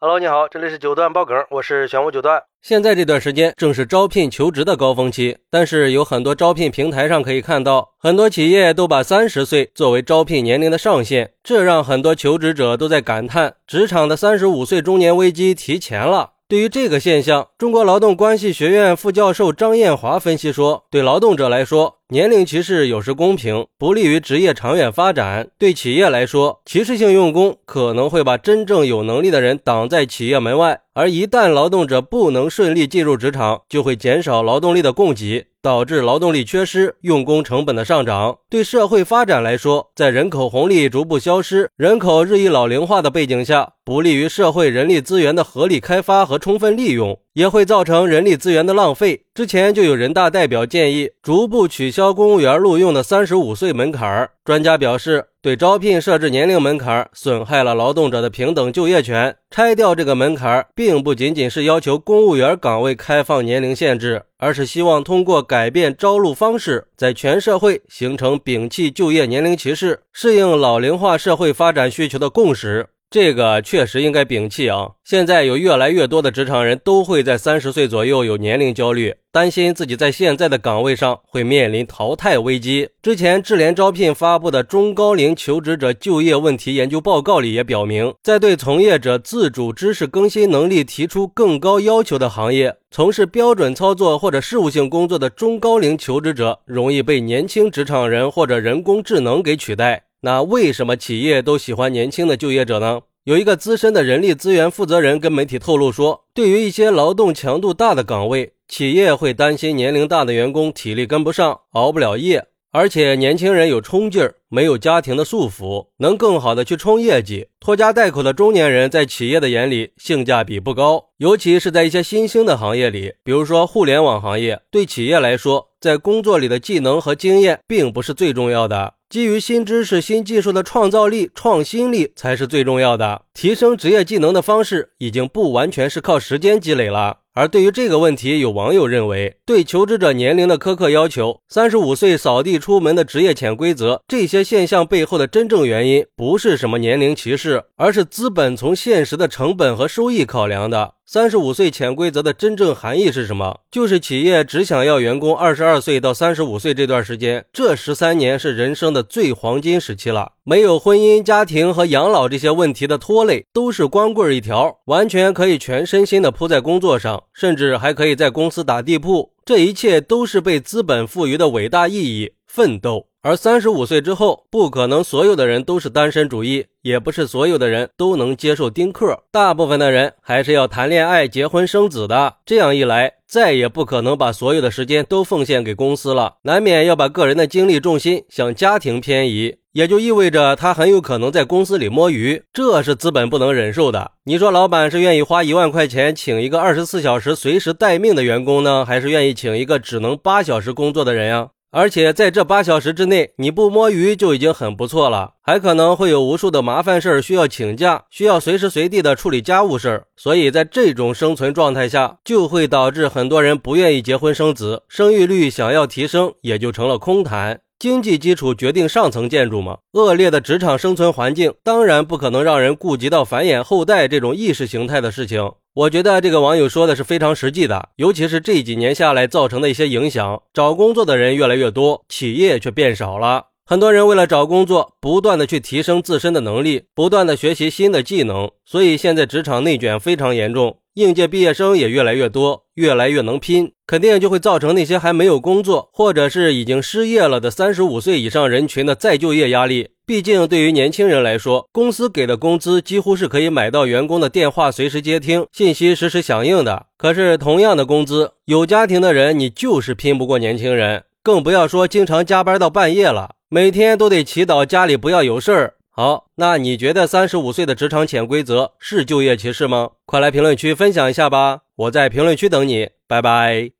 Hello，你好，这里是九段爆梗，我是玄武九段。现在这段时间正是招聘求职的高峰期，但是有很多招聘平台上可以看到，很多企业都把三十岁作为招聘年龄的上限，这让很多求职者都在感叹，职场的三十五岁中年危机提前了。对于这个现象，中国劳动关系学院副教授张艳华分析说，对劳动者来说。年龄歧视有时公平，不利于职业长远发展。对企业来说，歧视性用工可能会把真正有能力的人挡在企业门外，而一旦劳动者不能顺利进入职场，就会减少劳动力的供给，导致劳动力缺失、用工成本的上涨。对社会发展来说，在人口红利逐步消失、人口日益老龄化的背景下，不利于社会人力资源的合理开发和充分利用。也会造成人力资源的浪费。之前就有人大代表建议逐步取消公务员录用的三十五岁门槛。专家表示，对招聘设置年龄门槛，损害了劳动者的平等就业权。拆掉这个门槛，并不仅仅是要求公务员岗位开放年龄限制，而是希望通过改变招录方式，在全社会形成摒弃就业年龄歧视、适应老龄化社会发展需求的共识。这个确实应该摒弃啊！现在有越来越多的职场人都会在三十岁左右有年龄焦虑，担心自己在现在的岗位上会面临淘汰危机。之前智联招聘发布的中高龄求职者就业问题研究报告里也表明，在对从业者自主知识更新能力提出更高要求的行业，从事标准操作或者事务性工作的中高龄求职者容易被年轻职场人或者人工智能给取代。那为什么企业都喜欢年轻的就业者呢？有一个资深的人力资源负责人跟媒体透露说，对于一些劳动强度大的岗位，企业会担心年龄大的员工体力跟不上，熬不了夜，而且年轻人有冲劲儿，没有家庭的束缚，能更好的去冲业绩。拖家带口的中年人在企业的眼里性价比不高，尤其是在一些新兴的行业里，比如说互联网行业，对企业来说，在工作里的技能和经验并不是最重要的。基于新知识、新技术的创造力、创新力才是最重要的。提升职业技能的方式已经不完全是靠时间积累了。而对于这个问题，有网友认为，对求职者年龄的苛刻要求、三十五岁扫地出门的职业潜规则，这些现象背后的真正原因，不是什么年龄歧视，而是资本从现实的成本和收益考量的。三十五岁潜规则的真正含义是什么？就是企业只想要员工二十二岁到三十五岁这段时间，这十三年是人生的最黄金时期了。没有婚姻、家庭和养老这些问题的拖累，都是光棍一条，完全可以全身心的扑在工作上，甚至还可以在公司打地铺。这一切都是被资本赋予的伟大意义——奋斗。而三十五岁之后，不可能所有的人都是单身主义，也不是所有的人都能接受丁克，大部分的人还是要谈恋爱、结婚、生子的。这样一来，再也不可能把所有的时间都奉献给公司了，难免要把个人的精力重心向家庭偏移，也就意味着他很有可能在公司里摸鱼，这是资本不能忍受的。你说，老板是愿意花一万块钱请一个二十四小时随时待命的员工呢，还是愿意请一个只能八小时工作的人呀？而且在这八小时之内，你不摸鱼就已经很不错了，还可能会有无数的麻烦事儿需要请假，需要随时随地的处理家务事儿。所以在这种生存状态下，就会导致很多人不愿意结婚生子，生育率想要提升也就成了空谈。经济基础决定上层建筑吗？恶劣的职场生存环境当然不可能让人顾及到繁衍后代这种意识形态的事情。我觉得这个网友说的是非常实际的，尤其是这几年下来造成的一些影响。找工作的人越来越多，企业却变少了。很多人为了找工作，不断的去提升自身的能力，不断的学习新的技能，所以现在职场内卷非常严重。应届毕业生也越来越多，越来越能拼，肯定就会造成那些还没有工作或者是已经失业了的三十五岁以上人群的再就业压力。毕竟，对于年轻人来说，公司给的工资几乎是可以买到员工的电话随时接听、信息实时响应的。可是，同样的工资，有家庭的人你就是拼不过年轻人，更不要说经常加班到半夜了，每天都得祈祷家里不要有事儿。好，那你觉得三十五岁的职场潜规则是就业歧视吗？快来评论区分享一下吧，我在评论区等你，拜拜。